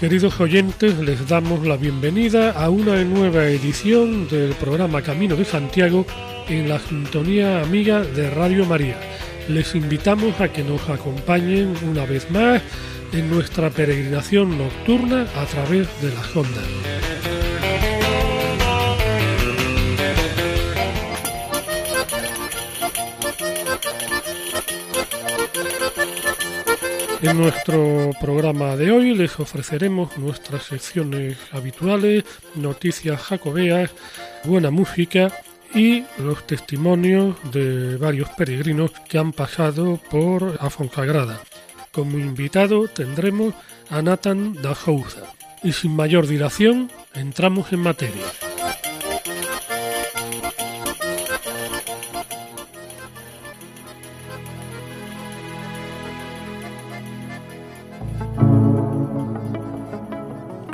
Queridos oyentes, les damos la bienvenida a una nueva edición del programa Camino de Santiago en la sintonía amiga de Radio María. Les invitamos a que nos acompañen una vez más en nuestra peregrinación nocturna a través de las ondas. En nuestro programa de hoy les ofreceremos nuestras secciones habituales, noticias jacobeas, buena música y los testimonios de varios peregrinos que han pasado por Afonsagrada. Como invitado tendremos a Nathan Dajouza. Y sin mayor dilación, entramos en materia.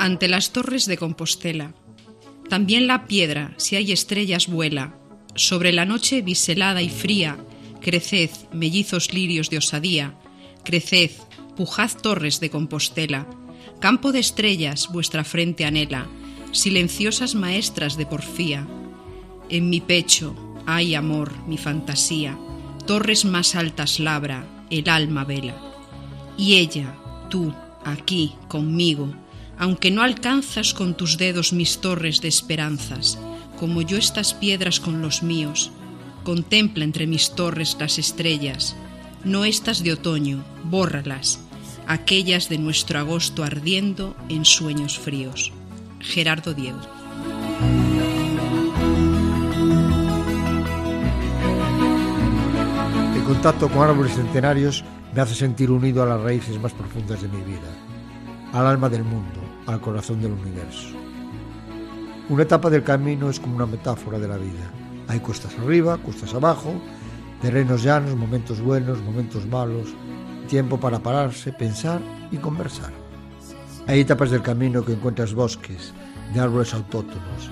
Ante las torres de Compostela. También la piedra, si hay estrellas, vuela. Sobre la noche biselada y fría, creced, mellizos lirios de osadía, creced, pujad torres de Compostela. Campo de estrellas vuestra frente anhela, silenciosas maestras de porfía. En mi pecho hay amor, mi fantasía, torres más altas labra, el alma vela. Y ella, tú, aquí, conmigo, aunque no alcanzas con tus dedos mis torres de esperanzas, como yo estas piedras con los míos, contempla entre mis torres las estrellas, no estas de otoño, bórralas, aquellas de nuestro agosto ardiendo en sueños fríos. Gerardo Diego. El contacto con árboles centenarios me hace sentir unido a las raíces más profundas de mi vida, al alma del mundo, al corazón del universo. Una etapa del camino es como una metáfora de la vida. Hay cuestas arriba, cuestas abajo, terrenos llanos, momentos buenos, momentos malos, tiempo para pararse, pensar y conversar. Hay etapas del camino que encuentras bosques de árboles autóctonos,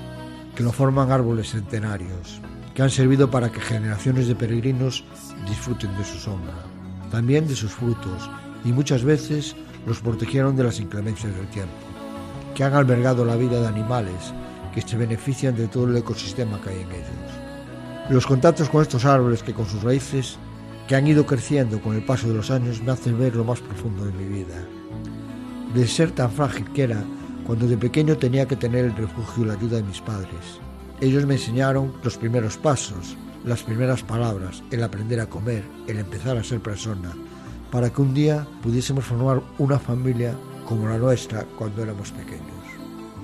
que lo forman árboles centenarios, que han servido para que generaciones de peregrinos disfruten de su sombra, también de sus frutos, y muchas veces los protegieron de las inclemencias del tiempo que han albergado la vida de animales que se benefician de todo el ecosistema que hay en ellos. Los contactos con estos árboles que con sus raíces, que han ido creciendo con el paso de los años, me hacen ver lo más profundo de mi vida. De ser tan frágil que era cuando de pequeño tenía que tener el refugio y la ayuda de mis padres. Ellos me enseñaron los primeros pasos, las primeras palabras, el aprender a comer, el empezar a ser persona, para que un día pudiésemos formar una familia como la nuestra cuando éramos pequeños.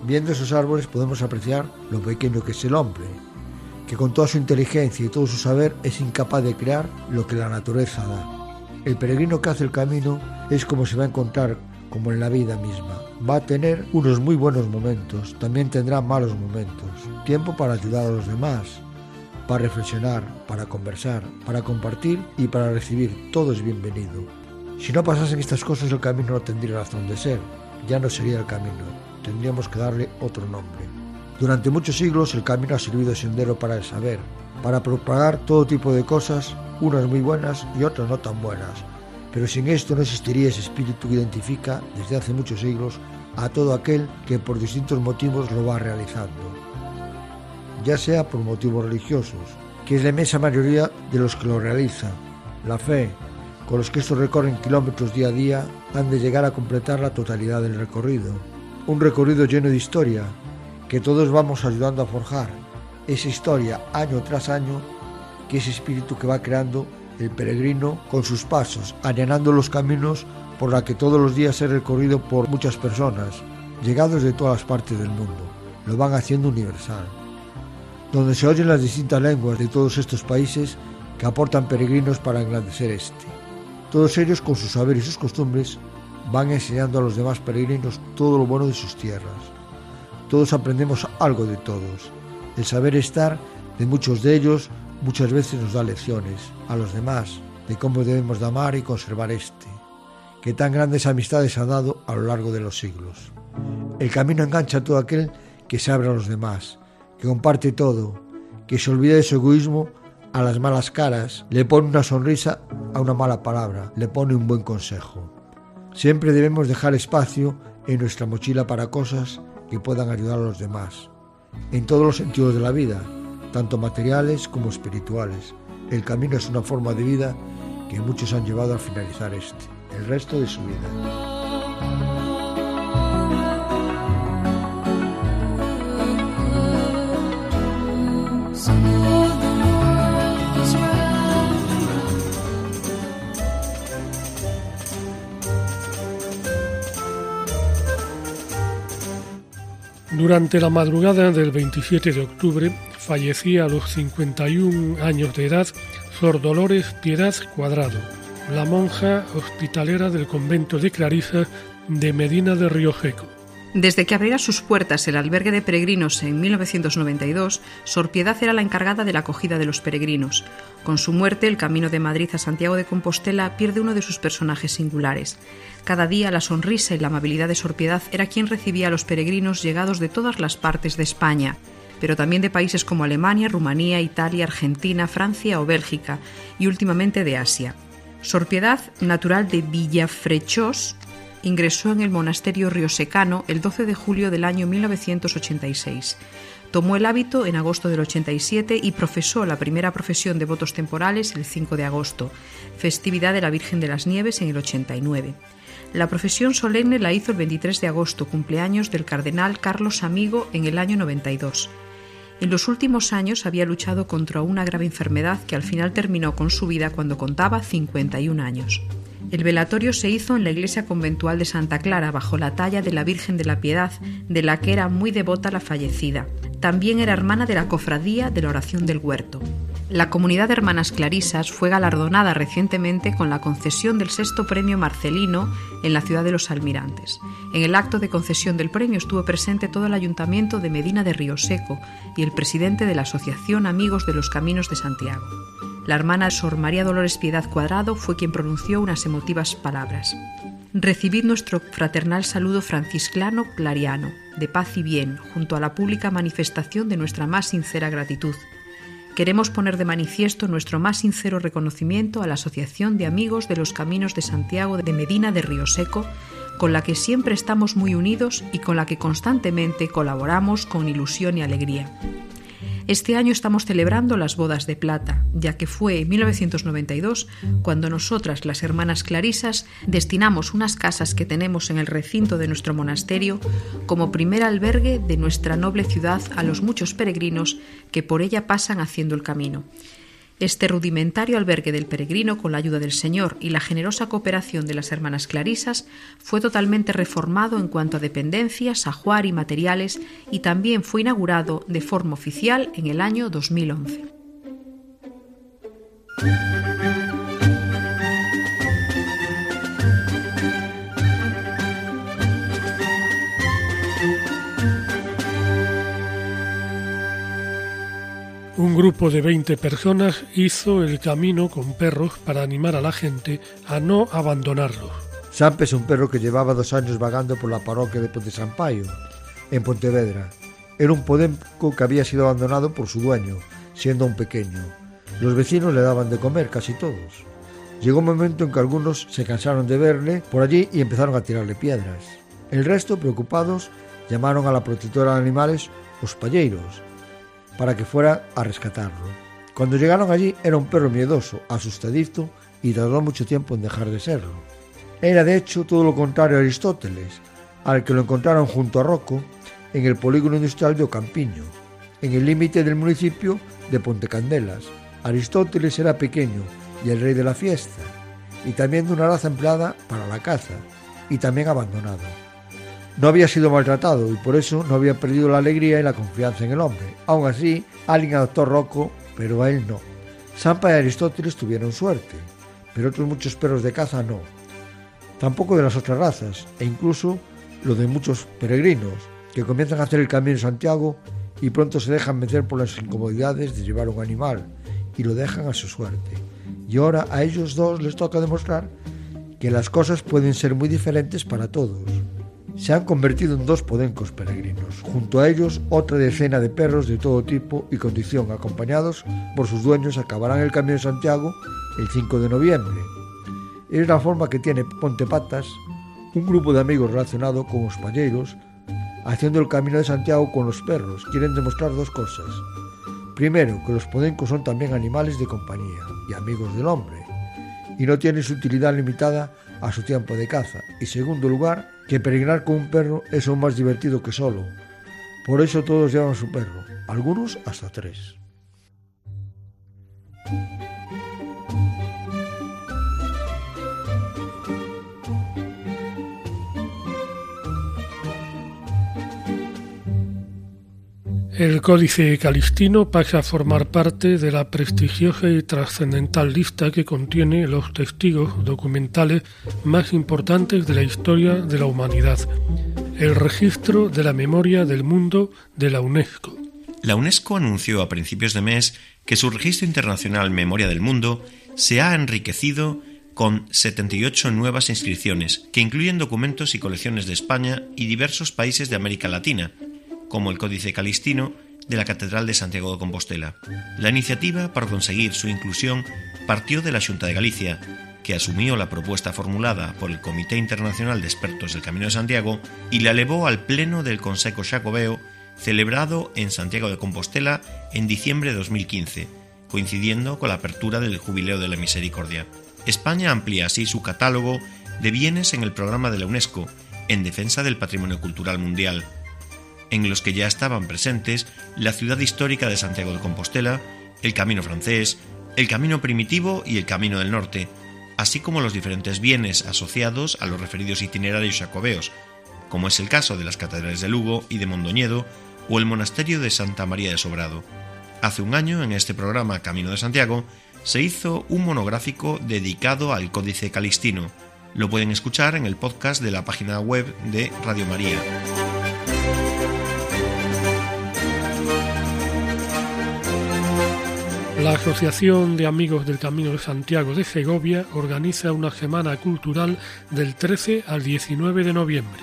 Viendo esos árboles podemos apreciar lo pequeño que es el hombre, que con toda su inteligencia y todo su saber es incapaz de crear lo que la naturaleza da. El peregrino que hace el camino es como se va a encontrar como en la vida misma. Va a tener unos muy buenos momentos, también tendrá malos momentos. Tiempo para ayudar a los demás, para reflexionar, para conversar, para compartir y para recibir. Todo es bienvenido. Si no pasasen estas cosas el camino no tendría razón de ser, ya no sería el camino, tendríamos que darle otro nombre. Durante muchos siglos el camino ha servido de sendero para el saber, para propagar todo tipo de cosas, unas muy buenas y otras no tan buenas, pero sin esto no existiría ese espíritu que identifica desde hace muchos siglos a todo aquel que por distintos motivos lo va realizando, ya sea por motivos religiosos, que es la inmensa mayoría de los que lo realizan, la fe, con los que estos recorren kilómetros día a día, han de llegar a completar la totalidad del recorrido. Un recorrido lleno de historia, que todos vamos ayudando a forjar. Esa historia, año tras año, que ese espíritu que va creando el peregrino con sus pasos, allanando los caminos por la que todos los días es recorrido por muchas personas, llegados de todas las partes del mundo. Lo van haciendo universal. Donde se oyen las distintas lenguas de todos estos países que aportan peregrinos para engrandecer este todos ellos con su saber y sus costumbres van enseñando a los demás peregrinos todo lo bueno de sus tierras. Todos aprendemos algo de todos. El saber estar de muchos de ellos muchas veces nos da lecciones a los demás de cómo debemos de amar y conservar este, que tan grandes amistades ha dado a lo largo de los siglos. El camino engancha a todo aquel que se abre a los demás, que comparte todo, que se olvida de su egoísmo a las malas caras, le pone una sonrisa a una mala palabra, le pone un buen consejo. Siempre debemos dejar espacio en nuestra mochila para cosas que puedan ayudar a los demás, en todos los sentidos de la vida, tanto materiales como espirituales. El camino es una forma de vida que muchos han llevado al finalizar este, el resto de su vida. Durante la madrugada del 27 de octubre fallecía a los 51 años de edad Sor Dolores Piedad Cuadrado, la monja hospitalera del convento de Clarisa de Medina de Río Seco. Desde que abriera sus puertas el albergue de peregrinos en 1992, Sor Piedad era la encargada de la acogida de los peregrinos. Con su muerte, el camino de Madrid a Santiago de Compostela pierde uno de sus personajes singulares. Cada día la sonrisa y la amabilidad de Sor Piedad era quien recibía a los peregrinos llegados de todas las partes de España, pero también de países como Alemania, Rumanía, Italia, Argentina, Francia o Bélgica, y últimamente de Asia. Sor Piedad, natural de Villafrechós, ingresó en el monasterio riosecano el 12 de julio del año 1986. Tomó el hábito en agosto del 87 y profesó la primera profesión de votos temporales el 5 de agosto, festividad de la Virgen de las Nieves en el 89. La profesión solemne la hizo el 23 de agosto, cumpleaños del cardenal Carlos Amigo en el año 92. En los últimos años había luchado contra una grave enfermedad que al final terminó con su vida cuando contaba 51 años. El velatorio se hizo en la iglesia conventual de Santa Clara bajo la talla de la Virgen de la Piedad, de la que era muy devota la fallecida. También era hermana de la cofradía de la oración del huerto. La comunidad de hermanas clarisas fue galardonada recientemente con la concesión del sexto premio Marcelino en la ciudad de los Almirantes. En el acto de concesión del premio estuvo presente todo el ayuntamiento de Medina de Río Seco y el presidente de la Asociación Amigos de los Caminos de Santiago. La hermana Sor María Dolores Piedad Cuadrado fue quien pronunció unas emotivas palabras. Recibid nuestro fraternal saludo francisclano clariano, de paz y bien, junto a la pública manifestación de nuestra más sincera gratitud. Queremos poner de manifiesto nuestro más sincero reconocimiento a la Asociación de Amigos de los Caminos de Santiago de Medina de Río Seco, con la que siempre estamos muy unidos y con la que constantemente colaboramos con ilusión y alegría. Este año estamos celebrando las bodas de plata, ya que fue en 1992 cuando nosotras, las hermanas clarisas, destinamos unas casas que tenemos en el recinto de nuestro monasterio como primer albergue de nuestra noble ciudad a los muchos peregrinos que por ella pasan haciendo el camino. Este rudimentario albergue del peregrino, con la ayuda del Señor y la generosa cooperación de las hermanas clarisas, fue totalmente reformado en cuanto a dependencias, ajuar y materiales y también fue inaugurado de forma oficial en el año 2011. Un grupo de 20 personas hizo el camino con perros para animar a la gente a no abandonarlos. Sampe es un perro que llevaba dos años vagando por la parroquia de Ponte Sampaio, en Pontevedra. Era un podenco que había sido abandonado por su dueño, siendo un pequeño. Los vecinos le daban de comer, casi todos. Llegó un momento en que algunos se cansaron de verle por allí y empezaron a tirarle piedras. El resto, preocupados, llamaron a la protectora de animales los palleiros, para que fuera a rescatarlo. Cuando llegaron allí era un perro miedoso, asustadizo y tardó mucho tiempo en dejar de serlo. Era de hecho todo lo contrario a Aristóteles, al que lo encontraron junto a Rocco en el polígono industrial de Ocampiño, en el límite del municipio de Pontecandelas. Aristóteles era pequeño y el rey de la fiesta, y también de una raza empleada para la caza, y también abandonado. No había sido maltratado y por eso no había perdido la alegría y la confianza en el hombre. Aún así, alguien adoptó a Rocco, pero a él no. Sampa y Aristóteles tuvieron suerte, pero otros muchos perros de caza no. tampoco de las otras razas, e incluso lo de muchos peregrinos, que comienzan a hacer el camino de Santiago y pronto se dejan meter por las incomodidades de llevar un animal y lo dejan a su suerte. Y ahora a ellos dos les toca demostrar que las cosas pueden ser muy diferentes para todos. Se han convertido en dos podencos peregrinos. Junto a ellos, otra decena de perros de todo tipo y condición, acompañados por sus dueños, acabarán el Camino de Santiago el 5 de noviembre. Es la forma que tiene Pontepatas, un grupo de amigos relacionado con los palleiros, haciendo el Camino de Santiago con los perros. Quieren demostrar dos cosas. Primero, que los podencos son también animales de compañía y amigos del hombre, y no tienen su utilidad limitada a su tiempo de caza. Y segundo lugar, que peregrinar con un perro es aún más divertido que solo. Por eso todos llevan su perro, algunos hasta tres. El Códice Calistino pasa a formar parte de la prestigiosa y trascendental lista que contiene los testigos documentales más importantes de la historia de la humanidad, el registro de la memoria del mundo de la UNESCO. La UNESCO anunció a principios de mes que su registro internacional Memoria del Mundo se ha enriquecido con 78 nuevas inscripciones, que incluyen documentos y colecciones de España y diversos países de América Latina, como el Códice Calistino de la Catedral de Santiago de Compostela. La iniciativa para conseguir su inclusión partió de la Junta de Galicia, que asumió la propuesta formulada por el Comité Internacional de Expertos del Camino de Santiago y la elevó al Pleno del Consejo Xacobeo celebrado en Santiago de Compostela en diciembre de 2015, coincidiendo con la apertura del Jubileo de la Misericordia. España amplía así su catálogo de bienes en el programa de la UNESCO en defensa del patrimonio cultural mundial, en los que ya estaban presentes la ciudad histórica de Santiago de Compostela, el Camino francés, el Camino primitivo y el Camino del Norte, así como los diferentes bienes asociados a los referidos itinerarios jacobeos, como es el caso de las catedrales de Lugo y de Mondoñedo o el monasterio de Santa María de Sobrado. Hace un año, en este programa Camino de Santiago, se hizo un monográfico dedicado al Códice Calistino. Lo pueden escuchar en el podcast de la página web de Radio María. La Asociación de Amigos del Camino de Santiago de Segovia organiza una semana cultural del 13 al 19 de noviembre.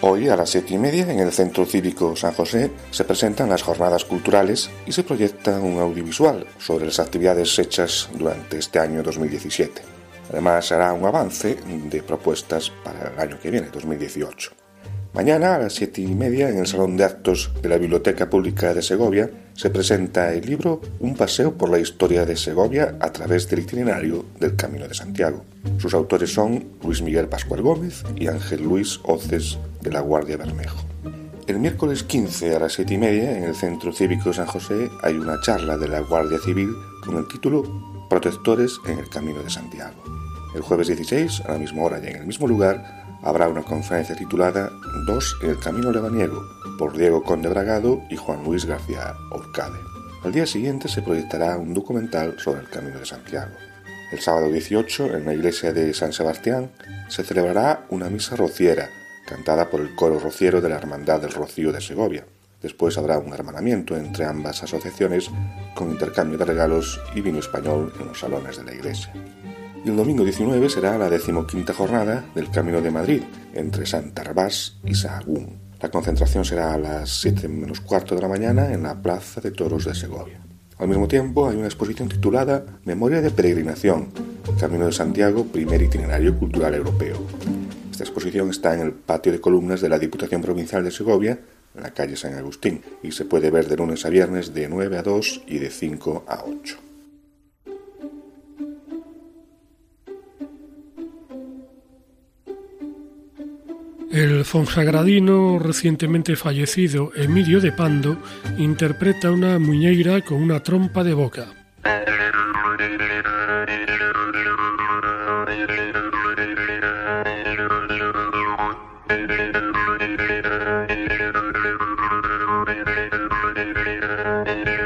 Hoy a las siete y media en el Centro Cívico San José se presentan las jornadas culturales y se proyecta un audiovisual sobre las actividades hechas durante este año 2017. Además hará un avance de propuestas para el año que viene, 2018. Mañana a las siete y media en el Salón de Actos de la Biblioteca Pública de Segovia se presenta el libro Un paseo por la historia de Segovia a través del itinerario del Camino de Santiago. Sus autores son Luis Miguel Pascual Gómez y Ángel Luis Oces de la Guardia Bermejo. El miércoles 15 a las siete y media en el Centro Cívico San José hay una charla de la Guardia Civil con el título Protectores en el Camino de Santiago. El jueves 16, a la misma hora y en el mismo lugar, habrá una conferencia titulada Dos en el Camino Lebaniego por Diego Conde Bragado y Juan Luis García Orcade. Al día siguiente se proyectará un documental sobre el Camino de Santiago. El sábado 18, en la iglesia de San Sebastián, se celebrará una misa rociera, cantada por el coro rociero de la Hermandad del Rocío de Segovia. Después habrá un hermanamiento entre ambas asociaciones con intercambio de regalos y vino español en los salones de la iglesia el domingo 19 será la decimoquinta jornada del Camino de Madrid, entre Santa Arbás y Sahagún. La concentración será a las 7 menos cuarto de la mañana en la Plaza de Toros de Segovia. Al mismo tiempo hay una exposición titulada Memoria de Peregrinación, Camino de Santiago, primer itinerario cultural europeo. Esta exposición está en el patio de columnas de la Diputación Provincial de Segovia, en la calle San Agustín, y se puede ver de lunes a viernes de 9 a 2 y de 5 a 8. El fonsagradino recientemente fallecido Emilio de Pando interpreta una muñeira con una trompa de boca.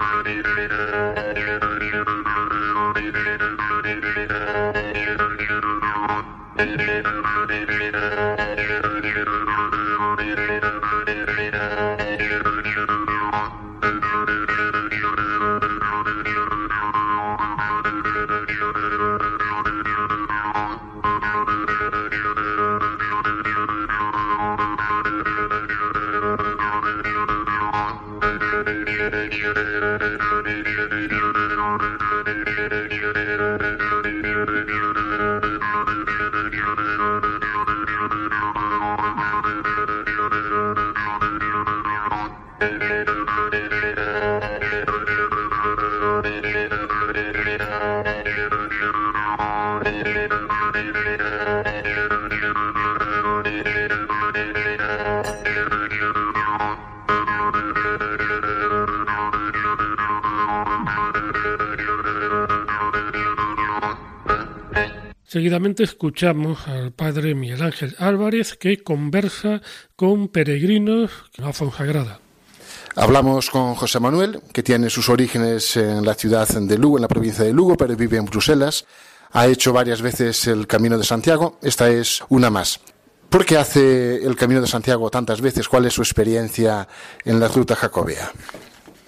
Seguidamente escuchamos al padre Miguel Ángel Álvarez que conversa con peregrinos a la Fonsagrada. Hablamos con José Manuel, que tiene sus orígenes en la ciudad de Lugo, en la provincia de Lugo, pero vive en Bruselas. Ha hecho varias veces el Camino de Santiago, esta es una más. ¿Por qué hace el Camino de Santiago tantas veces? ¿Cuál es su experiencia en la ruta jacobea?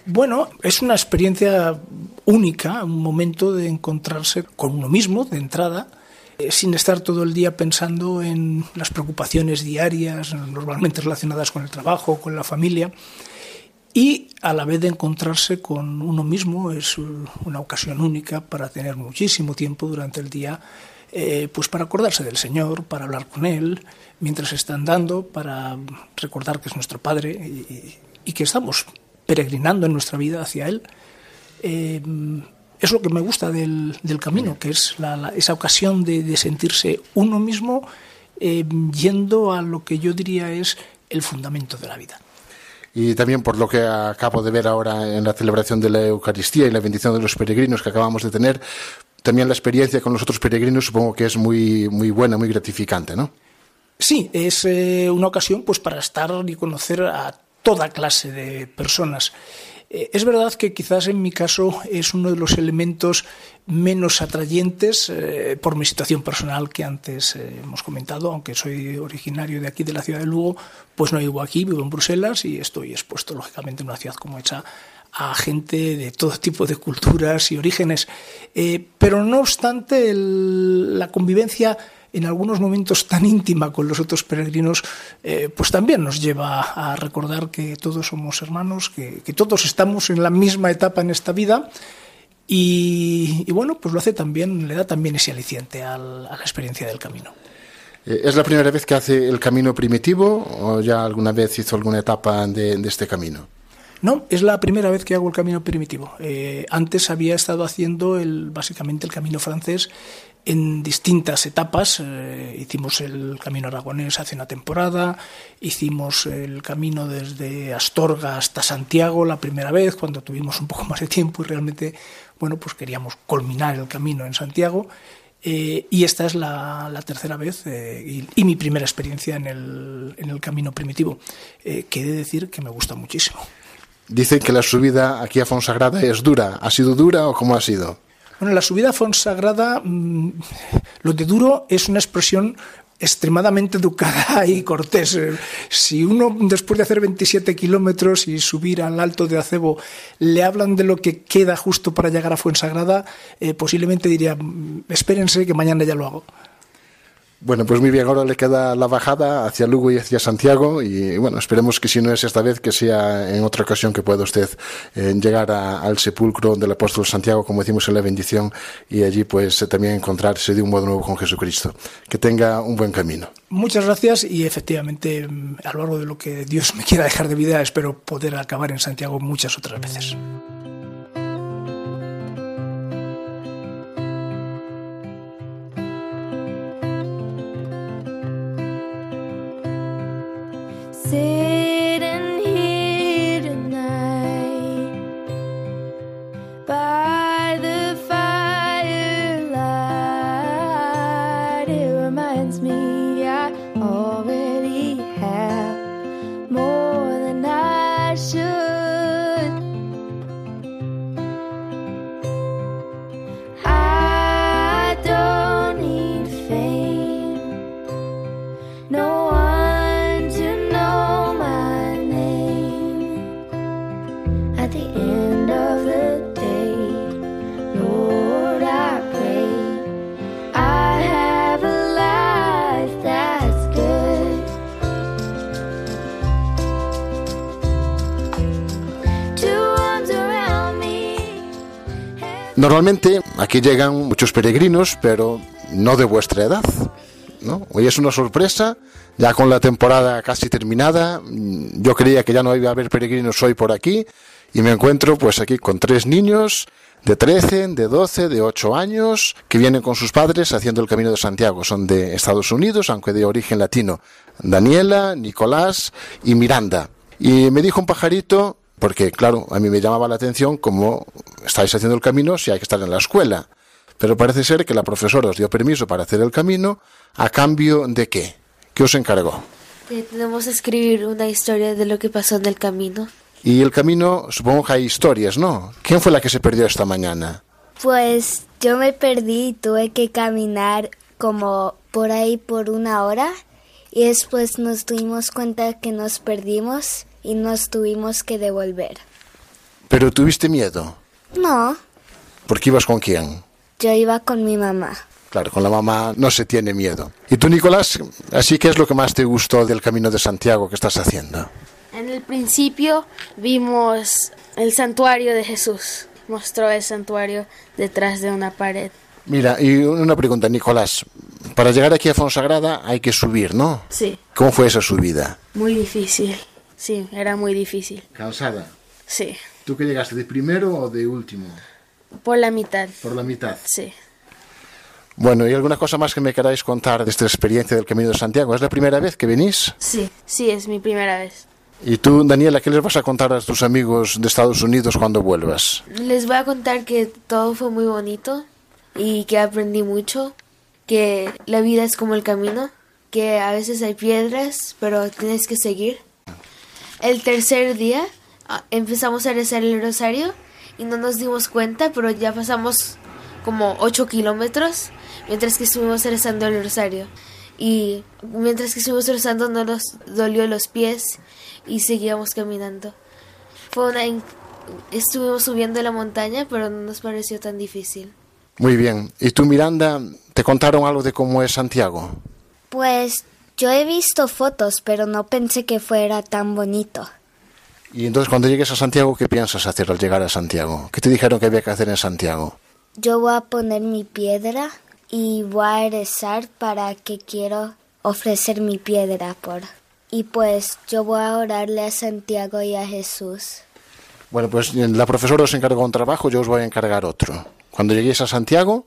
Bueno, es una experiencia única, un momento de encontrarse con uno mismo de entrada, eh, sin estar todo el día pensando en las preocupaciones diarias, normalmente relacionadas con el trabajo, con la familia, y a la vez de encontrarse con uno mismo es una ocasión única para tener muchísimo tiempo durante el día, eh, pues para acordarse del Señor, para hablar con Él, mientras está andando, para recordar que es nuestro Padre y, que estamos peregrinando en nuestra vida hacia Él. Eh, es lo que me gusta del, camino, que es esa ocasión de, sentirse uno mismo eh, yendo a lo que yo diría es el fundamento de la vida. Y también por lo que acabo de ver ahora en la celebración de la Eucaristía y la bendición de los peregrinos que acabamos de tener, también la experiencia con los otros peregrinos supongo que es muy, muy buena, muy gratificante, ¿no? Sí, es eh, una ocasión pues para estar y conocer a toda clase de personas. Eh, es verdad que quizás en mi caso es uno de los elementos menos atrayentes eh, por mi situación personal que antes eh, hemos comentado, aunque soy originario de aquí, de la ciudad de Lugo, pues no vivo aquí, vivo en Bruselas y estoy expuesto lógicamente en una ciudad como hecha a gente de todo tipo de culturas y orígenes. pero no obstante, la convivencia en algunos momentos tan íntima con los otros peregrinos, eh, pues también nos lleva a recordar que todos somos hermanos, que, todos estamos en la misma etapa en esta vida. Y, bueno, pues lo hace también, le da también ese aliciente a la experiencia del camino. Eh, ¿Es la primera vez que hace el camino primitivo o ya alguna vez hizo alguna etapa de, este camino? No, es la primera vez que hago el camino primitivo. Eh, antes había estado haciendo el, básicamente el camino francés en distintas etapas. Eh, hicimos el camino aragonés hace una temporada, hicimos el camino desde Astorga hasta Santiago la primera vez, cuando tuvimos un poco más de tiempo y realmente, bueno, pues queríamos culminar el camino en Santiago. Eh, y esta es la, tercera vez eh, y, mi primera experiencia en el, en el camino primitivo, que he de decir que me gusta muchísimo. Dicen que la subida aquí a Fonsagrada es dura. ¿Ha sido dura o cómo ha sido? Bueno, la subida a Fonsagrada, mm, lo de duro es una expresión extremadamente educada y cortés. Si uno, después de hacer 27 kilómetros y subir al alto de Acebo, le hablan de lo que queda justo para llegar a Fuensagrada, eh, posiblemente diría, mm, espérense que mañana ya lo hago. Bueno, pues muy bien, ahora le queda la bajada hacia Lugo y hacia Santiago y bueno, esperemos que si no es esta vez, que sea en otra ocasión que pueda usted eh, llegar al sepulcro del apóstol Santiago, como decimos en la bendición, y allí pues también encontrarse de un modo nuevo con Jesucristo. Que tenga un buen camino. Muchas gracias y efectivamente a lo largo de lo que Dios me quiera dejar de vida espero poder acabar en Santiago muchas otras veces. Normalmente aquí llegan muchos peregrinos, pero no de vuestra edad. Hoy es una sorpresa, ya con la temporada casi terminada. Yo creía que ya no iba a haber peregrinos hoy por aquí y me encuentro pues aquí con tres niños de 13, de 12, de 8 años que vienen con sus padres haciendo el Camino de Santiago. Son de Estados Unidos, aunque de origen latino. Daniela, Nicolás y Miranda. Y me dijo un pajarito, porque claro, a mí me llamaba la atención cómo estáis haciendo el camino si hay que estar en la escuela. Pero parece ser que la profesora os dio permiso para hacer el camino a cambio de qué? ¿Qué os encargó? Que tenemos que escribir una historia de lo que pasó en el camino. Y el camino, supongo que hay historias, ¿no? ¿Quién fue la que se perdió esta mañana? Pues yo me perdí y tuve que caminar como por ahí por una hora y después nos dimos cuenta que nos perdimos y nos tuvimos que devolver. Pero tuviste miedo. No, ¿Porque ibas con quién? yo iba con mi mamá. Claro, con la mamá no se tiene miedo. ¿Y tú, Nicolás? Así que es lo que más te gustó del Camino de Santiago que estás haciendo. En el principio vimos el santuario de Jesús. Mostró el santuario detrás de una pared. Mira, y una pregunta, Nicolás. Para llegar aquí a Fonsagrada hay que subir, ¿no? Sí, ¿Cómo fue esa subida? muy difícil. Sí, era muy difícil. Cansada. Sí, ¿Tú que llegaste de primero o de último? por la mitad. Por la mitad. Sí. Bueno, ¿y alguna cosa más que me queráis contar de esta experiencia del Camino de Santiago? ¿Es la primera vez que venís? Sí, sí, es mi primera vez. ¿Y tú, Daniela, qué les vas a contar a tus amigos de Estados Unidos cuando vuelvas? Les voy a contar que todo fue muy bonito y que aprendí mucho, que la vida es como el camino, que a veces hay piedras, pero tienes que seguir. El tercer día ah, empezamos a rezar el rosario y no nos dimos cuenta, pero ya pasamos como 8 kilómetros mientras que estuvimos rezando el rosario. Y mientras que estuvimos rezando no nos dolió los pies y seguíamos caminando. Fue una in- Estuvimos subiendo la montaña, pero no nos pareció tan difícil. Muy bien. ¿Y tú, Miranda, te contaron algo de cómo es Santiago? Pues yo he visto fotos, pero no pensé que fuera tan bonito. Y entonces cuando llegues a Santiago, ¿qué piensas hacer al llegar a Santiago? ¿Qué te dijeron que había que hacer en Santiago? Yo voy a poner mi piedra y voy a rezar para que quiero ofrecer mi piedra por. Y pues yo voy a orarle a Santiago y a Jesús. Bueno, pues la profesora os encargó un trabajo, yo os voy a encargar otro. Cuando lleguéis a Santiago,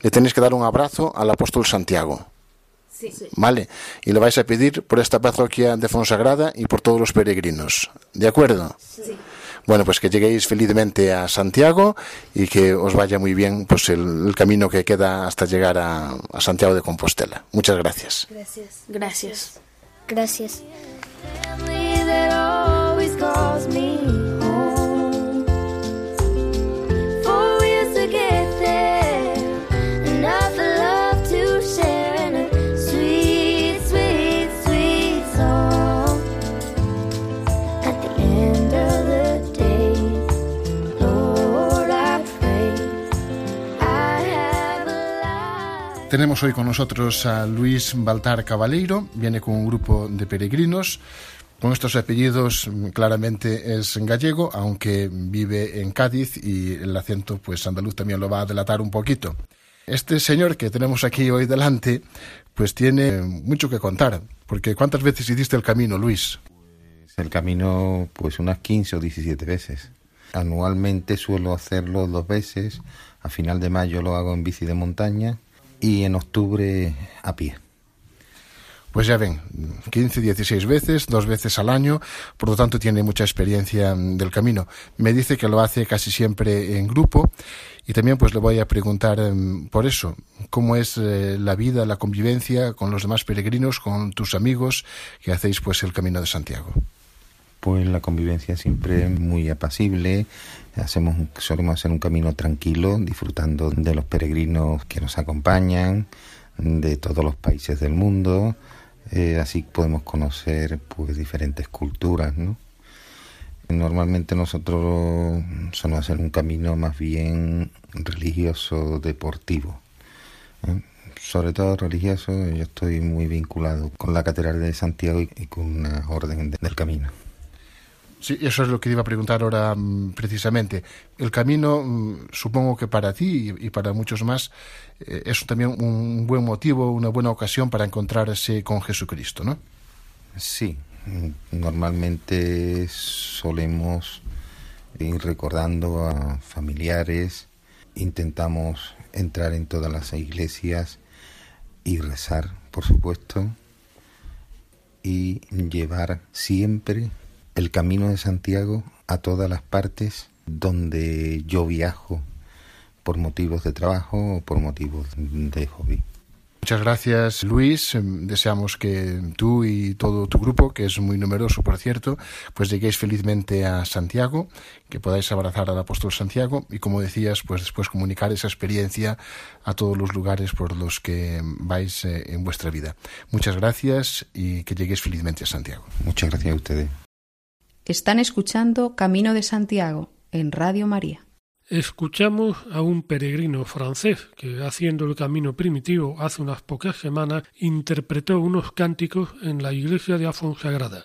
le tenéis que dar un abrazo al apóstol Santiago. Sí. ¿Vale? Y le vais a pedir por esta parroquia de Fonsagrada y por todos los peregrinos. ¿De acuerdo? Sí. Bueno, pues que lleguéis felizmente a Santiago y que os vaya muy bien pues el, el camino que queda hasta llegar a, a Santiago de Compostela. Muchas gracias. Gracias. Gracias. Gracias. family Tenemos hoy con nosotros a Luis Baltar Cabaleiro, viene con un grupo de peregrinos. Con estos apellidos mm, claramente es gallego, aunque vive en Cádiz y el acento pues andaluz también lo va a delatar un poquito. Este señor que tenemos aquí hoy delante pues tiene mucho que contar, porque ¿cuántas veces hiciste el camino, Luis? El camino, pues unas 15 o 17 veces. Anualmente suelo hacerlo dos veces. A final de mayo lo hago en bici de montaña y en octubre a pie. Pues ya ven, 15, 16 veces, dos veces al año, por lo tanto tiene mucha experiencia mm, del camino. Me dice que lo hace casi siempre en grupo y también pues le voy a preguntar em, por eso, cómo es eh, la vida, la convivencia con los demás peregrinos, con tus amigos que hacéis pues el Camino de Santiago. Pues la convivencia siempre es muy apacible. Hacemos, solemos hacer un camino tranquilo, disfrutando de los peregrinos que nos acompañan, de todos los países del mundo. Eh, así podemos conocer pues diferentes culturas, ¿no? Normalmente nosotros solemos hacer un camino más bien religioso, deportivo. ¿eh? Sobre todo religioso, yo estoy muy vinculado con la Catedral de Santiago y, con una orden de- del camino. Sí, eso es lo que iba a preguntar ahora mm, precisamente. El camino, mm, supongo que para ti y, para muchos más, eh, es también un buen motivo, una buena ocasión para encontrarse con Jesucristo, ¿no? Sí, normalmente solemos ir recordando a familiares, intentamos entrar en todas las iglesias y rezar, por supuesto, y llevar siempre el camino de Santiago a todas las partes donde yo viajo por motivos de trabajo o por motivos de hobby. Muchas gracias, Luis. Em, deseamos que tú y todo tu grupo, que es muy numeroso, por cierto, pues lleguéis felizmente a Santiago, que podáis abrazar al apóstol Santiago y, como decías, pues después comunicar esa experiencia a todos los lugares por los que vais eh, en vuestra vida. Muchas gracias y que lleguéis felizmente a Santiago. Muchas gracias a ustedes. Están escuchando Camino de Santiago en Radio María. Escuchamos a un peregrino francés que, haciendo el camino primitivo hace unas pocas semanas, interpretó unos cánticos en la iglesia de Afonsagrada.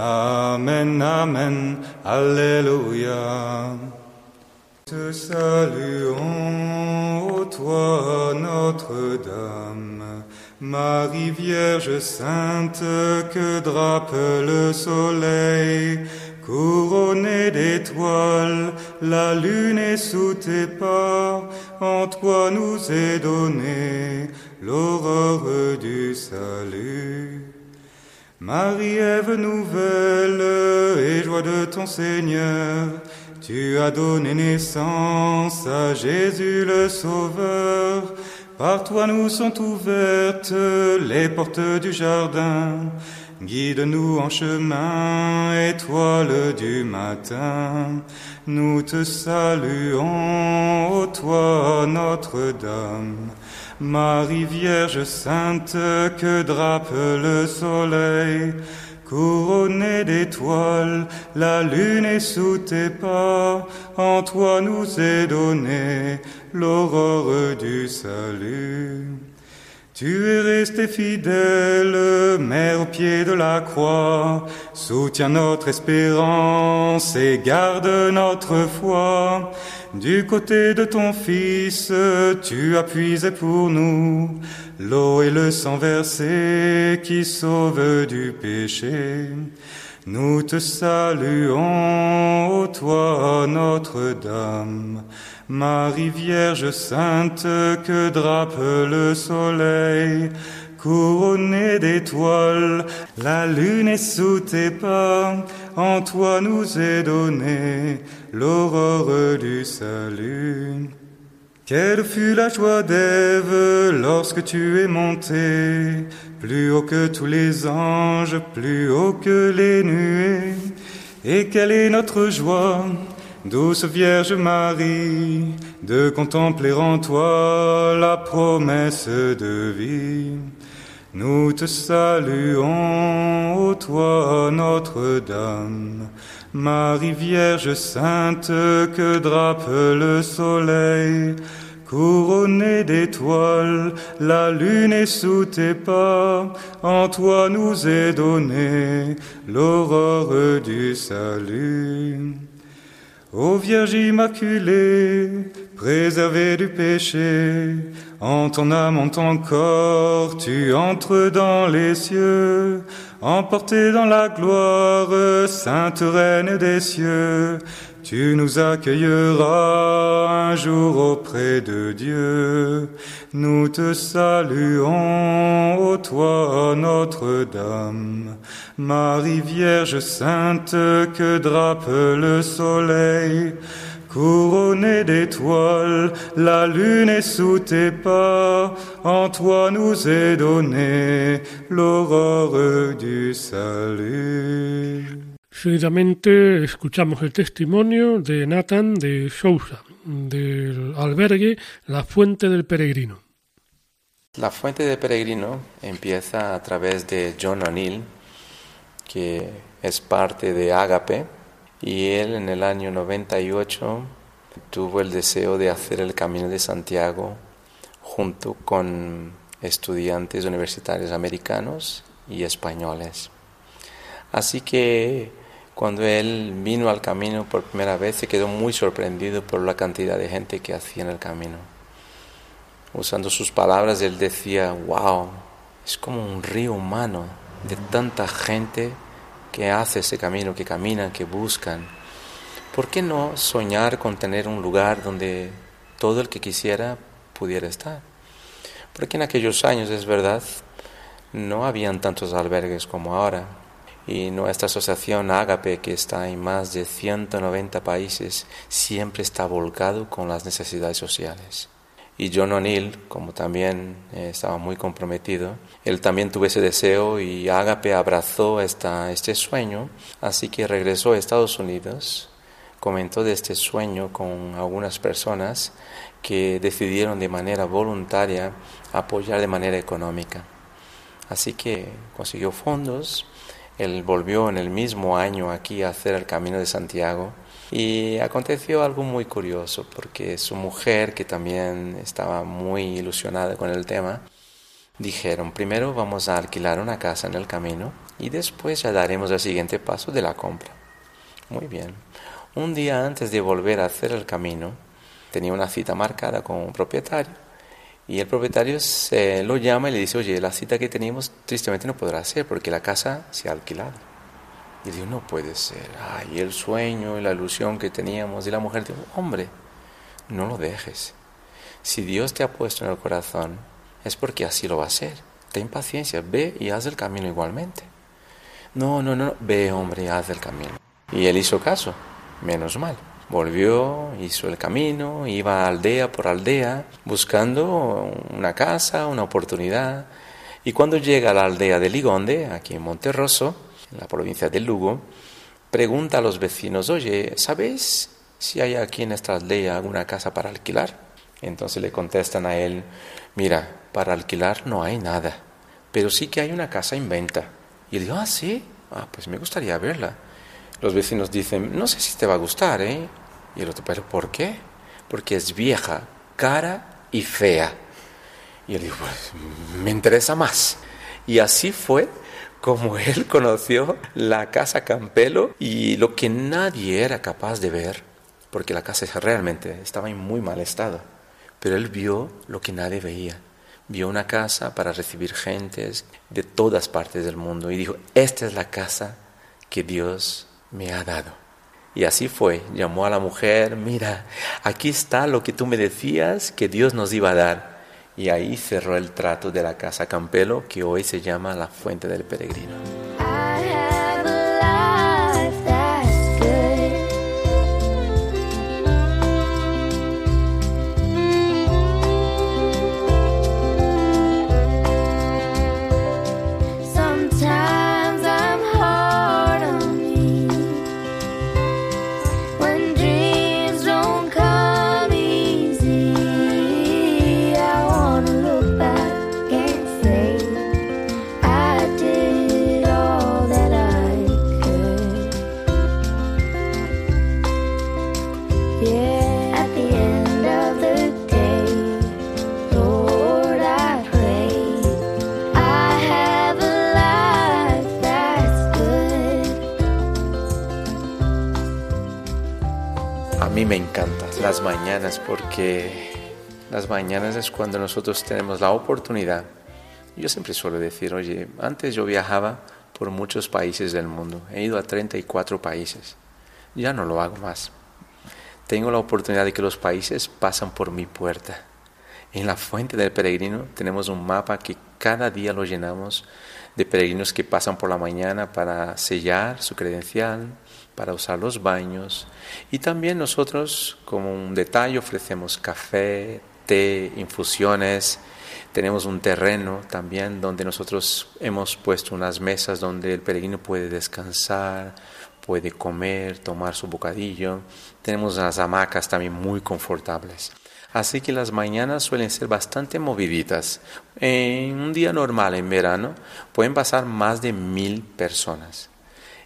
Amen, Amen, Alléluia. Te saluons, ô toi Notre-Dame, Marie Vierge Sainte que drape le soleil, couronnée d'étoiles, la lune est sous tes pas, en toi nous est donnée l'aurore du salut. Marie-Ève nouvelle et joie de ton Seigneur, tu as donné naissance à Jésus le Sauveur. Par toi nous sont ouvertes les portes du jardin. Guide-nous en chemin, étoile du matin. Nous te saluons, ô toi Notre-Dame. Marie Vierge Sainte que drape le soleil, couronnée d'étoiles, la lune est sous tes pas, en toi nous est donnée l'aurore du salut. Tu es resté fidèle, mère au pied de la croix, soutiens notre espérance et garde notre foi. Du côté de ton Fils, tu as puisé pour nous l'eau et le sang versé qui sauve du péché. Nous te saluons, ô toi Notre-Dame, Marie Vierge Sainte que drape le soleil, couronnée d'étoiles, la lune est sous tes pas, en toi nous est donnée l'aurore du salut. Quelle fut la joie d'Ève lorsque tu es monté, plus haut que tous les anges, plus haut que les nuées. Et quelle est notre joie, douce Vierge Marie, de contempler en toi la promesse de vie? Nous te saluons, ô toi Notre-Dame, Marie Vierge Sainte que drape le soleil, couronnée d'étoiles, la lune est sous tes pas, en toi nous est donnée l'aurore du salut. Ô Vierge Immaculée, préservée du péché, en ton âme, en ton corps, tu entres dans les cieux, emporté dans la gloire, sainte reine des cieux. Tu nous accueilleras un jour auprès de Dieu. Nous te saluons, ô toi Notre-Dame, Marie Vierge Sainte que drape le soleil. Couronnée d'étoiles, la lune est sous tes pas, en toi nous est donnée l'aurore du salut. Seguidamente escuchamos el testimonio de Nathan de Sousa, del albergue La Fuente del Peregrino. La Fuente del Peregrino empieza a través de John O'Neill, que es parte de Ágape, y él en el año 98 tuvo el deseo de hacer el Camino de Santiago junto con estudiantes universitarios americanos y españoles. Así que cuando él vino al camino por primera vez se quedó muy sorprendido por la cantidad de gente que hacía en el camino. Usando sus palabras, él decía, wow, es como un río humano de tanta gente que hace ese camino, que caminan, que buscan. ¿Por qué no soñar con tener un lugar donde todo el que quisiera pudiera estar? Porque en aquellos años, es verdad, no habían tantos albergues como ahora y nuestra asociación Agape, que está en más de 190 países, siempre está volcado con las necesidades sociales. Y John O'Neill, como también eh, estaba muy comprometido, él también tuvo ese deseo y Agape abrazó esta, este sueño, así que regresó a Estados Unidos, comentó de este sueño con algunas personas que decidieron de manera voluntaria apoyar de manera económica. Así que consiguió fondos él volvió en el mismo año aquí a hacer el Camino de Santiago y aconteció algo muy curioso porque su mujer, que también estaba muy ilusionada con el tema, dijeron, primero vamos a alquilar una casa en el camino y después ya daremos el siguiente paso de la compra. Muy bien. Un día antes de volver a hacer el camino, tenía una cita marcada con un propietario y el propietario se lo llama y le dice, oye, la cita que teníamos tristemente no podrá ser porque la casa se ha alquilado. Y digo, no puede ser. Ay, el sueño y la ilusión que teníamos. Y la mujer dijo, hombre, no lo dejes. Si Dios te ha puesto en el corazón, es porque así lo va a hacer. Ten paciencia, ve y haz el camino igualmente. No, no, no, ve hombre haz el camino. Y él hizo caso, menos mal. Volvió, hizo el camino, iba aldea por aldea buscando una casa, una oportunidad. Y cuando llega a la aldea de Ligonde, aquí en Monterroso, en la provincia de Lugo, pregunta a los vecinos, oye, ¿sabéis si hay aquí en esta aldea alguna casa para alquilar? Entonces le contestan a él, mira, para alquilar no hay nada, pero sí que hay una casa en venta. Y él dijo, ah, sí, ah, pues me gustaría verla. Los vecinos dicen, no sé si te va a gustar, ¿eh? Y el otro, ¿pero por qué? Porque es vieja, cara y fea. Y él dijo, pues me interesa más. Y así fue como él conoció la casa Campelo y lo que nadie era capaz de ver, porque la casa realmente estaba en muy mal estado. Pero él vio lo que nadie veía. Vio una casa para recibir gentes de todas partes del mundo y dijo, esta es la casa que Dios me ha dado. Y así fue, llamó a la mujer, mira, aquí está lo que tú me decías que Dios nos iba a dar. Y ahí cerró el trato de la casa Campelo, que hoy se llama la Fuente del Peregrino. Porque las mañanas es cuando nosotros tenemos la oportunidad. Yo siempre suelo decir, oye, antes yo viajaba por muchos países del mundo, he ido a 34 países, ya no lo hago más. Tengo la oportunidad de que los países pasan por mi puerta. En la fuente del peregrino tenemos un mapa que cada día lo llenamos de peregrinos que pasan por la mañana para sellar su credencial, para usar los baños. Y también nosotros, como un detalle, ofrecemos café, té, infusiones. Tenemos un terreno también donde nosotros hemos puesto unas mesas donde el peregrino puede descansar, puede comer, tomar su bocadillo. Tenemos las hamacas también muy confortables. Así que las mañanas suelen ser bastante moviditas. En un día normal, en verano, pueden pasar más de mil personas.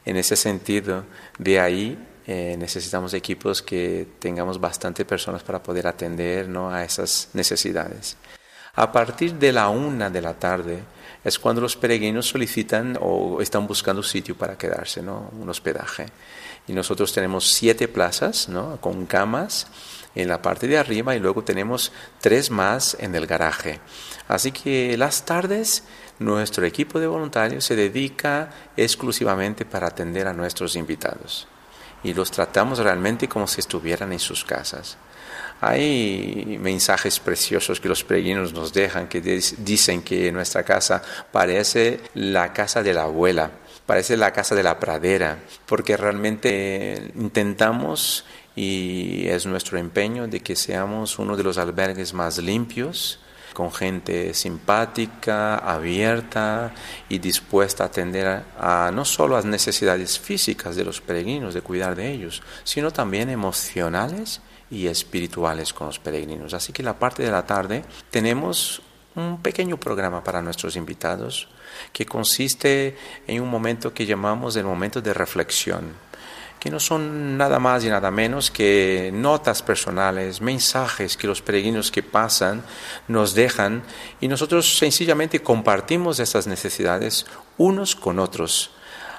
En ese sentido, de ahí eh, necesitamos equipos que tengamos bastante personas para poder atender ¿no? a esas necesidades. A partir de la una de la tarde es cuando los peregrinos solicitan o están buscando sitio para quedarse, ¿no? un hospedaje. Y nosotros tenemos siete plazas ¿no? con camas en la parte de arriba y luego tenemos tres más en el garaje. Así que las tardes nuestro equipo de voluntarios se dedica exclusivamente para atender a nuestros invitados y los tratamos realmente como si estuvieran en sus casas. Hay mensajes preciosos que los peregrinos nos dejan que dicen que nuestra casa parece la casa de la abuela, parece la casa de la pradera, porque realmente intentamos y es nuestro empeño de que seamos uno de los albergues más limpios, con gente simpática, abierta y dispuesta a atender a, no solo las necesidades físicas de los peregrinos, de cuidar de ellos, sino también emocionales y espirituales con los peregrinos. Así que la parte de la tarde tenemos un pequeño programa para nuestros invitados que consiste en un momento que llamamos el momento de reflexión que no son nada más y nada menos que notas personales, mensajes que los peregrinos que pasan nos dejan y nosotros sencillamente compartimos esas necesidades unos con otros,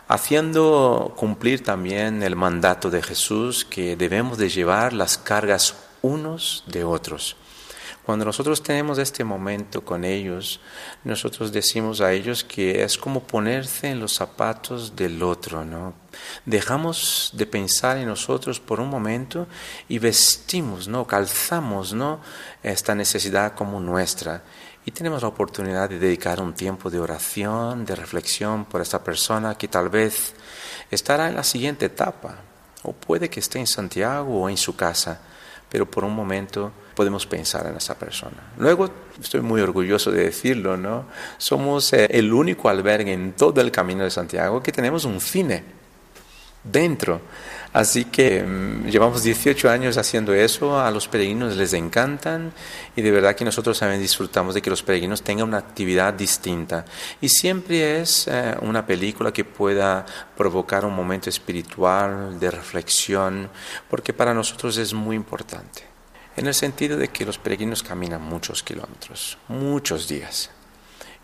haciendo cumplir también el mandato de Jesús que debemos de llevar las cargas unos de otros. Cuando nosotros tenemos este momento con ellos, nosotros decimos a ellos que es como ponerse en los zapatos del otro, ¿no? Dejamos de pensar en nosotros por un momento y vestimos, ¿no? Calzamos, ¿no? Esta necesidad como nuestra. Y tenemos la oportunidad de dedicar un tiempo de oración, de reflexión por esta persona que tal vez estará en la siguiente etapa, o puede que esté en Santiago o en su casa, pero por un momento podemos pensar en esa persona. Luego, estoy muy orgulloso de decirlo, ¿no? Somos eh, el único albergue en todo el Camino de Santiago que tenemos un cine dentro. Así que mm, llevamos 18 años haciendo eso, a los peregrinos les encantan y de verdad que nosotros también disfrutamos de que los peregrinos tengan una actividad distinta. Y siempre es eh, una película que pueda provocar un momento espiritual, de reflexión, porque para nosotros es muy importante en el sentido de que los peregrinos caminan muchos kilómetros, muchos días.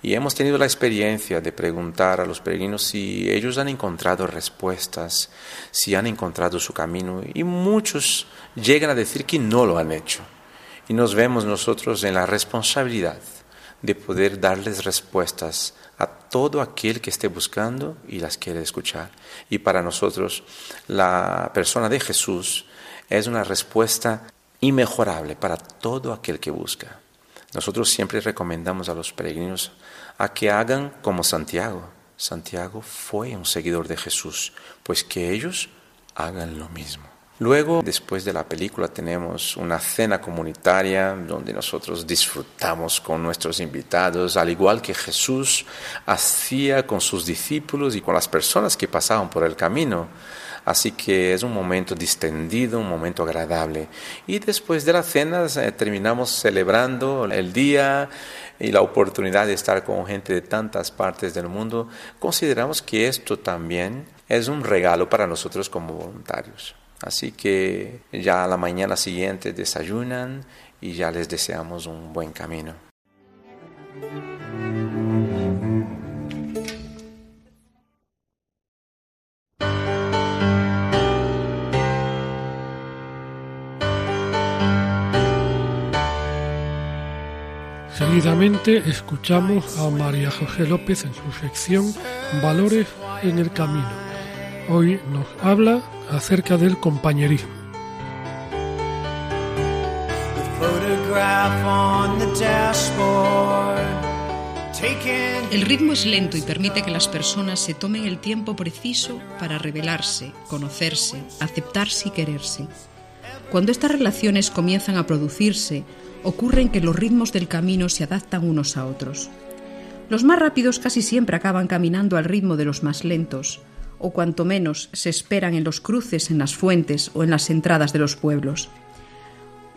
Y hemos tenido la experiencia de preguntar a los peregrinos si ellos han encontrado respuestas, si han encontrado su camino, y muchos llegan a decir que no lo han hecho. Y nos vemos nosotros en la responsabilidad de poder darles respuestas a todo aquel que esté buscando y las quiere escuchar. Y para nosotros la persona de Jesús es una respuesta inmejorable para todo aquel que busca. Nosotros siempre recomendamos a los peregrinos a que hagan como Santiago. Santiago fue un seguidor de Jesús, pues que ellos hagan lo mismo. Luego, después de la película, tenemos una cena comunitaria donde nosotros disfrutamos con nuestros invitados, al igual que Jesús hacía con sus discípulos y con las personas que pasaban por el camino. Así que es un momento distendido, un momento agradable. Y después de la cena eh, terminamos celebrando el día y la oportunidad de estar con gente de tantas partes del mundo. Consideramos que esto también es un regalo para nosotros como voluntarios. Así que ya a la mañana siguiente desayunan y ya les deseamos un buen camino. Seguidamente escuchamos a María José López en su sección Valores en el Camino. Hoy nos habla acerca del compañerismo. El ritmo es lento y permite que las personas se tomen el tiempo preciso para revelarse, conocerse, aceptarse y quererse. Cuando estas relaciones comienzan a producirse, ocurren que los ritmos del camino se adaptan unos a otros. Los más rápidos casi siempre acaban caminando al ritmo de los más lentos, o cuanto menos se esperan en los cruces, en las fuentes o en las entradas de los pueblos.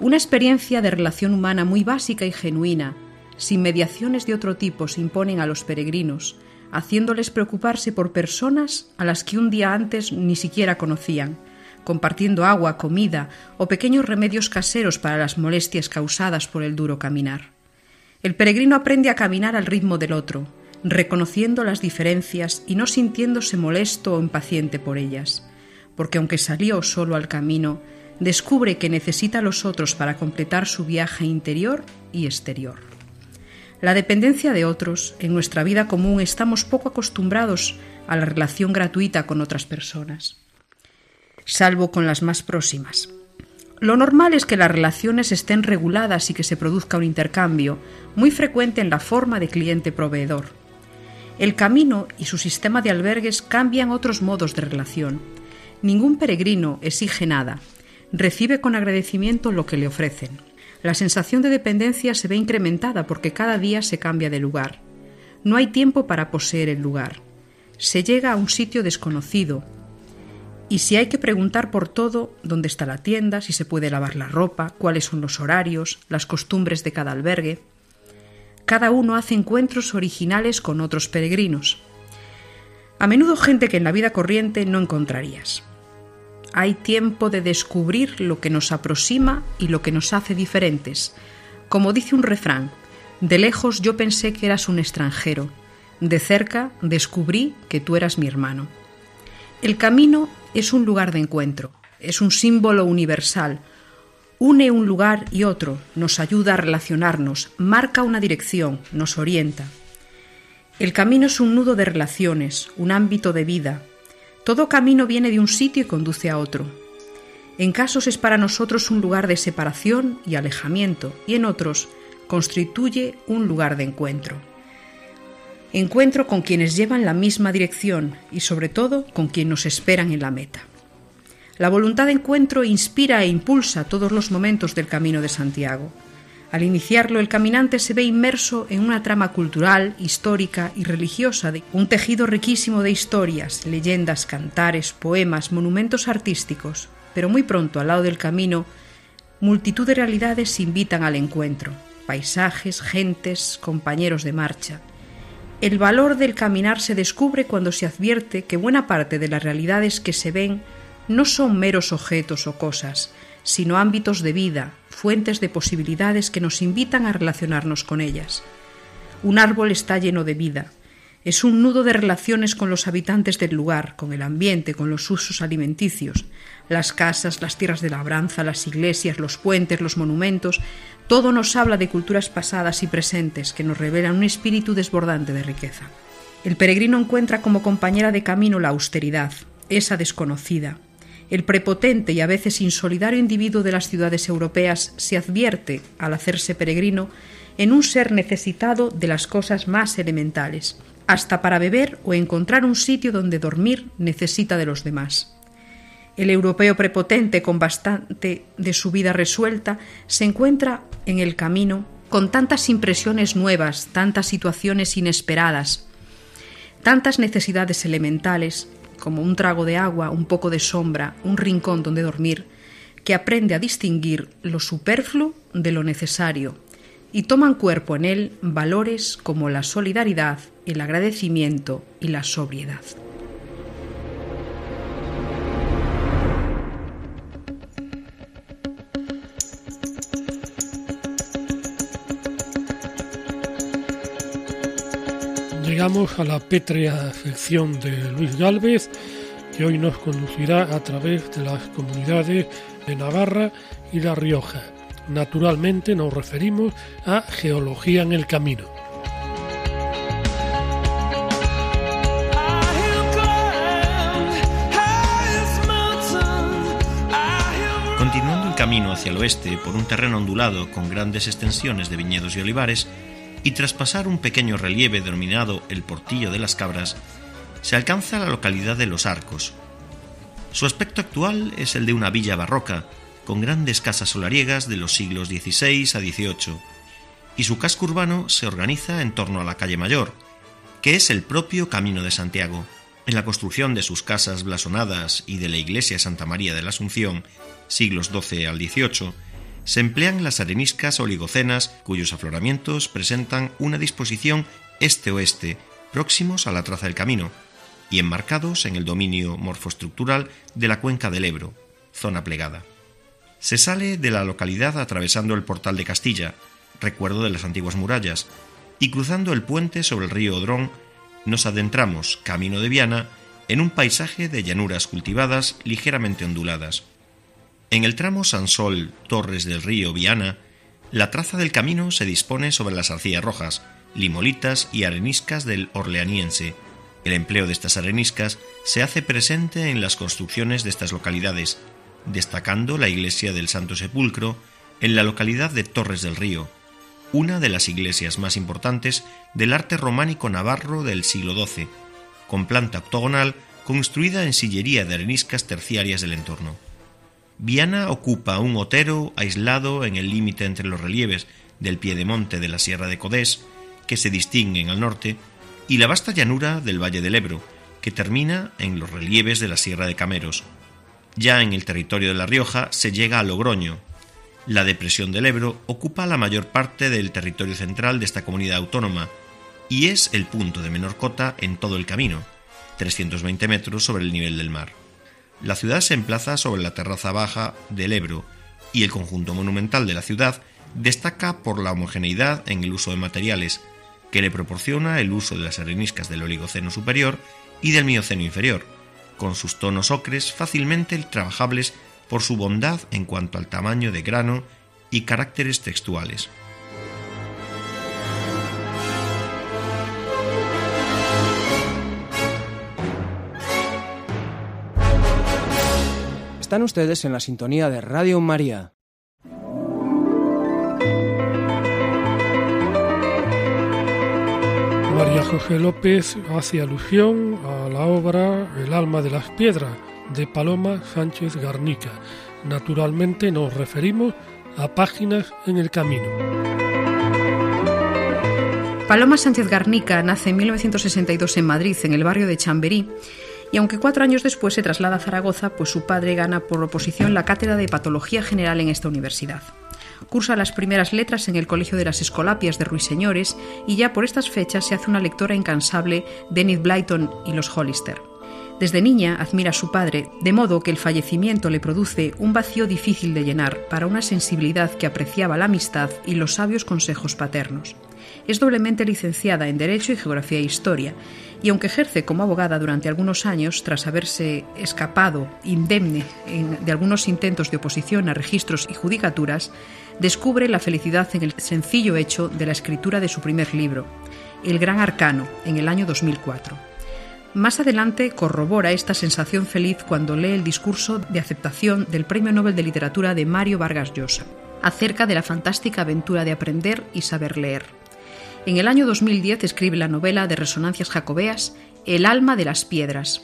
Una experiencia de relación humana muy básica y genuina, sin mediaciones de otro tipo, se imponen a los peregrinos, haciéndoles preocuparse por personas a las que un día antes ni siquiera conocían, compartiendo agua, comida o pequeños remedios caseros para las molestias causadas por el duro caminar. El peregrino aprende a caminar al ritmo del otro, reconociendo las diferencias y no sintiéndose molesto o impaciente por ellas, porque aunque salió solo al camino, descubre que necesita a los otros para completar su viaje interior y exterior. La dependencia de otros, en nuestra vida común estamos poco acostumbrados a la relación gratuita con otras personas, salvo con las más próximas. Lo normal es que las relaciones estén reguladas y que se produzca un intercambio, muy frecuente en la forma de cliente-proveedor. El camino y su sistema de albergues cambian otros modos de relación. Ningún peregrino exige nada, recibe con agradecimiento lo que le ofrecen. La sensación de dependencia se ve incrementada porque cada día se cambia de lugar. No hay tiempo para poseer el lugar. Se llega a un sitio desconocido, y si hay que preguntar por todo, dónde está la tienda, si se puede lavar la ropa, cuáles son los horarios, las costumbres de cada albergue. Cada uno hace encuentros originales con otros peregrinos. A menudo gente que en la vida corriente no encontrarías. Hay tiempo de descubrir lo que nos aproxima y lo que nos hace diferentes. Como dice un refrán, de lejos yo pensé que eras un extranjero, de cerca descubrí que tú eras mi hermano. El camino es un lugar de encuentro, es un símbolo universal, une un lugar y otro, nos ayuda a relacionarnos, marca una dirección, nos orienta. El camino es un nudo de relaciones, un ámbito de vida, todo camino viene de un sitio y conduce a otro. En casos es para nosotros un lugar de separación y alejamiento y en otros constituye un lugar de encuentro. Encuentro con quienes llevan la misma dirección y sobre todo con quienes nos esperan en la meta. La voluntad de encuentro inspira e impulsa todos los momentos del Camino de Santiago. Al iniciarlo, el caminante se ve inmerso en una trama cultural, histórica y religiosa, un tejido riquísimo de historias, leyendas, cantares, poemas, monumentos artísticos, pero muy pronto al lado del camino, multitud de realidades se invitan al encuentro, paisajes, gentes, compañeros de marcha. El valor del caminar se descubre cuando se advierte que buena parte de las realidades que se ven no son meros objetos o cosas, sino ámbitos de vida, fuentes de posibilidades que nos invitan a relacionarnos con ellas. Un árbol está lleno de vida, es un nudo de relaciones con los habitantes del lugar, con el ambiente, con los usos alimenticios, las casas, las tierras de labranza, las iglesias, los puentes, los monumentos, todo nos habla de culturas pasadas y presentes que nos revelan un espíritu desbordante de riqueza. El peregrino encuentra como compañera de camino la austeridad, esa desconocida, el prepotente y a veces insolidario individuo de las ciudades europeas se advierte, al hacerse peregrino, en un ser necesitado de las cosas más elementales. Hasta para beber o encontrar un sitio donde dormir necesita de los demás. El europeo prepotente, con bastante de su vida resuelta, se encuentra en el camino con tantas impresiones nuevas, tantas situaciones inesperadas, tantas necesidades elementales, como un trago de agua, un poco de sombra, un rincón donde dormir, que aprende a distinguir lo superfluo de lo necesario y toman cuerpo en él valores como la solidaridad, el agradecimiento y la sobriedad. Llegamos a la pétrea sección de Luis Galvez, que hoy nos conducirá a través de las comunidades de Navarra y La Rioja. Naturalmente nos referimos a Geología en el Camino. Continuando el camino hacia el oeste por un terreno ondulado con grandes extensiones de viñedos y olivares, y tras pasar un pequeño relieve denominado el Portillo de las Cabras, se alcanza la localidad de Los Arcos. Su aspecto actual es el de una villa barroca, con grandes casas solariegas de los siglos XVI a XVIII, y su casco urbano se organiza en torno a la calle Mayor, que es el propio Camino de Santiago. En la construcción de sus casas blasonadas y de la iglesia Santa María de la Asunción, siglos XII al XVIII, se emplean las areniscas oligocenas cuyos afloramientos presentan una disposición este-oeste próximos a la traza del camino y enmarcados en el dominio morfoestructural de la cuenca del Ebro, zona plegada. Se sale de la localidad atravesando el portal de Castilla, recuerdo de las antiguas murallas, y cruzando el puente sobre el río Odrón, nos adentramos, camino de Viana, en un paisaje de llanuras cultivadas ligeramente onduladas. En el tramo Sansol-Torres del río Viana, la traza del camino se dispone sobre las arcillas rojas, limolitas y areniscas del orleaniense. El empleo de estas areniscas se hace presente en las construcciones de estas localidades, destacando la iglesia del Santo Sepulcro en la localidad de Torres del Río, una de las iglesias más importantes del arte románico navarro del siglo XII, con planta octogonal construida en sillería de areniscas terciarias del entorno. Viana ocupa un otero aislado en el límite entre los relieves del piedemonte de la Sierra de Codés, que se distinguen al norte, y la vasta llanura del Valle del Ebro, que termina en los relieves de la Sierra de Cameros. Ya en el territorio de La Rioja se llega a Logroño, la depresión del Ebro ocupa la mayor parte del territorio central de esta comunidad autónoma y es el punto de menor cota en todo el camino, 320 metros sobre el nivel del mar. La ciudad se emplaza sobre la terraza baja del Ebro y el conjunto monumental de la ciudad destaca por la homogeneidad en el uso de materiales, que le proporciona el uso de las areniscas del Oligoceno superior y del Mioceno inferior, con sus tonos ocres fácilmente trabajables por su bondad en cuanto al tamaño de grano y caracteres textuales. Están ustedes en la sintonía de Radio María. María José López hace alusión a la obra El alma de las piedras de Paloma Sánchez Garnica. Naturalmente nos referimos a Páginas en el Camino. Paloma Sánchez Garnica nace en 1962 en Madrid, en el barrio de Chamberí, y aunque cuatro años después se traslada a Zaragoza, pues su padre gana por oposición la cátedra de Patología General en esta universidad. Cursa las primeras letras en el Colegio de las Escolapias de Ruiseñores y ya por estas fechas se hace una lectora incansable de Enid Blyton y los Hollister. Desde niña admira a su padre, de modo que el fallecimiento le produce un vacío difícil de llenar para una sensibilidad que apreciaba la amistad y los sabios consejos paternos. Es doblemente licenciada en Derecho y Geografía e Historia, y aunque ejerce como abogada durante algunos años, tras haberse escapado indemne de algunos intentos de oposición a registros y judicaturas, descubre la felicidad en el sencillo hecho de la escritura de su primer libro, El Gran Arcano, en el año 2004. Más adelante corrobora esta sensación feliz cuando lee el discurso de aceptación del Premio Nobel de Literatura de Mario Vargas Llosa, acerca de la fantástica aventura de aprender y saber leer. En el año 2010 escribe la novela de resonancias jacobeas El alma de las piedras,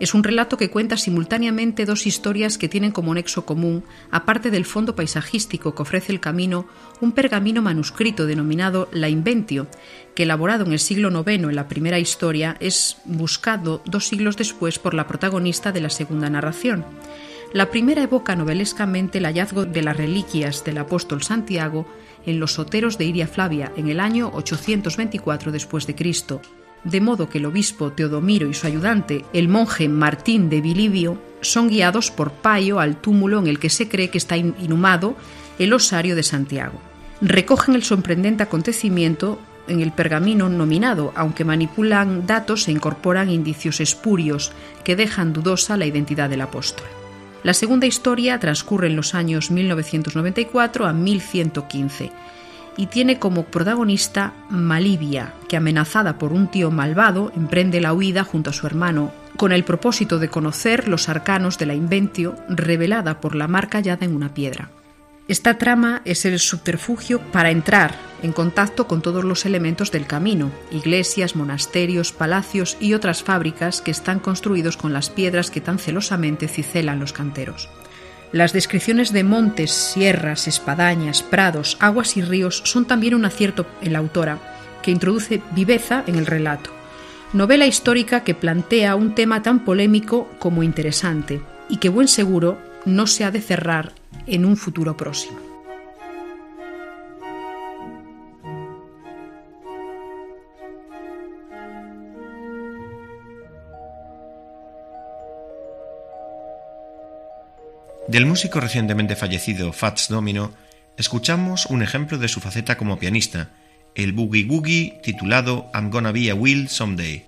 es un relato que cuenta simultáneamente dos historias que tienen como nexo común, aparte del fondo paisajístico que ofrece el camino, un pergamino manuscrito denominado La Inventio, que elaborado en el siglo IX en la primera historia, es buscado dos siglos después por la protagonista de la segunda narración. La primera evoca novelescamente el hallazgo de las reliquias del apóstol Santiago en los soteros de Iria Flavia en el año 824 después de Cristo de modo que el obispo Teodomiro y su ayudante, el monje Martín de Bilibio, son guiados por Payo al túmulo en el que se cree que está inhumado el osario de Santiago. Recogen el sorprendente acontecimiento en el pergamino nominado, aunque manipulan datos e incorporan indicios espurios que dejan dudosa la identidad del apóstol. La segunda historia transcurre en los años 1994 a 1115 y tiene como protagonista Malivia, que amenazada por un tío malvado emprende la huida junto a su hermano, con el propósito de conocer los arcanos de la Inventio revelada por la marca hallada en una piedra. Esta trama es el subterfugio para entrar en contacto con todos los elementos del camino, iglesias, monasterios, palacios y otras fábricas que están construidos con las piedras que tan celosamente cicelan los canteros. Las descripciones de montes, sierras, espadañas, prados, aguas y ríos son también un acierto en la autora, que introduce viveza en el relato. Novela histórica que plantea un tema tan polémico como interesante y que buen seguro no se ha de cerrar en un futuro próximo. Del músico recientemente fallecido Fats Domino, escuchamos un ejemplo de su faceta como pianista, el boogie woogie titulado I'm Gonna Be a Will Someday.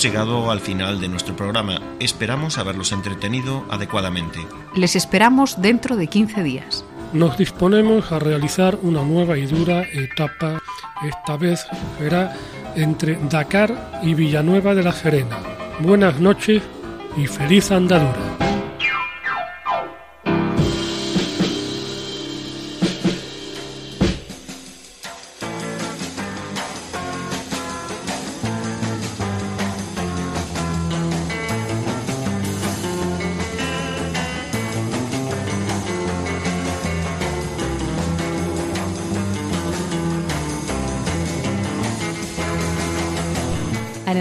Hemos llegado al final de nuestro programa. Esperamos haberlos entretenido adecuadamente. Les esperamos dentro de 15 días. Nos disponemos a realizar una nueva y dura etapa. Esta vez será entre Dakar y Villanueva de la Serena. Buenas noches y feliz andadura.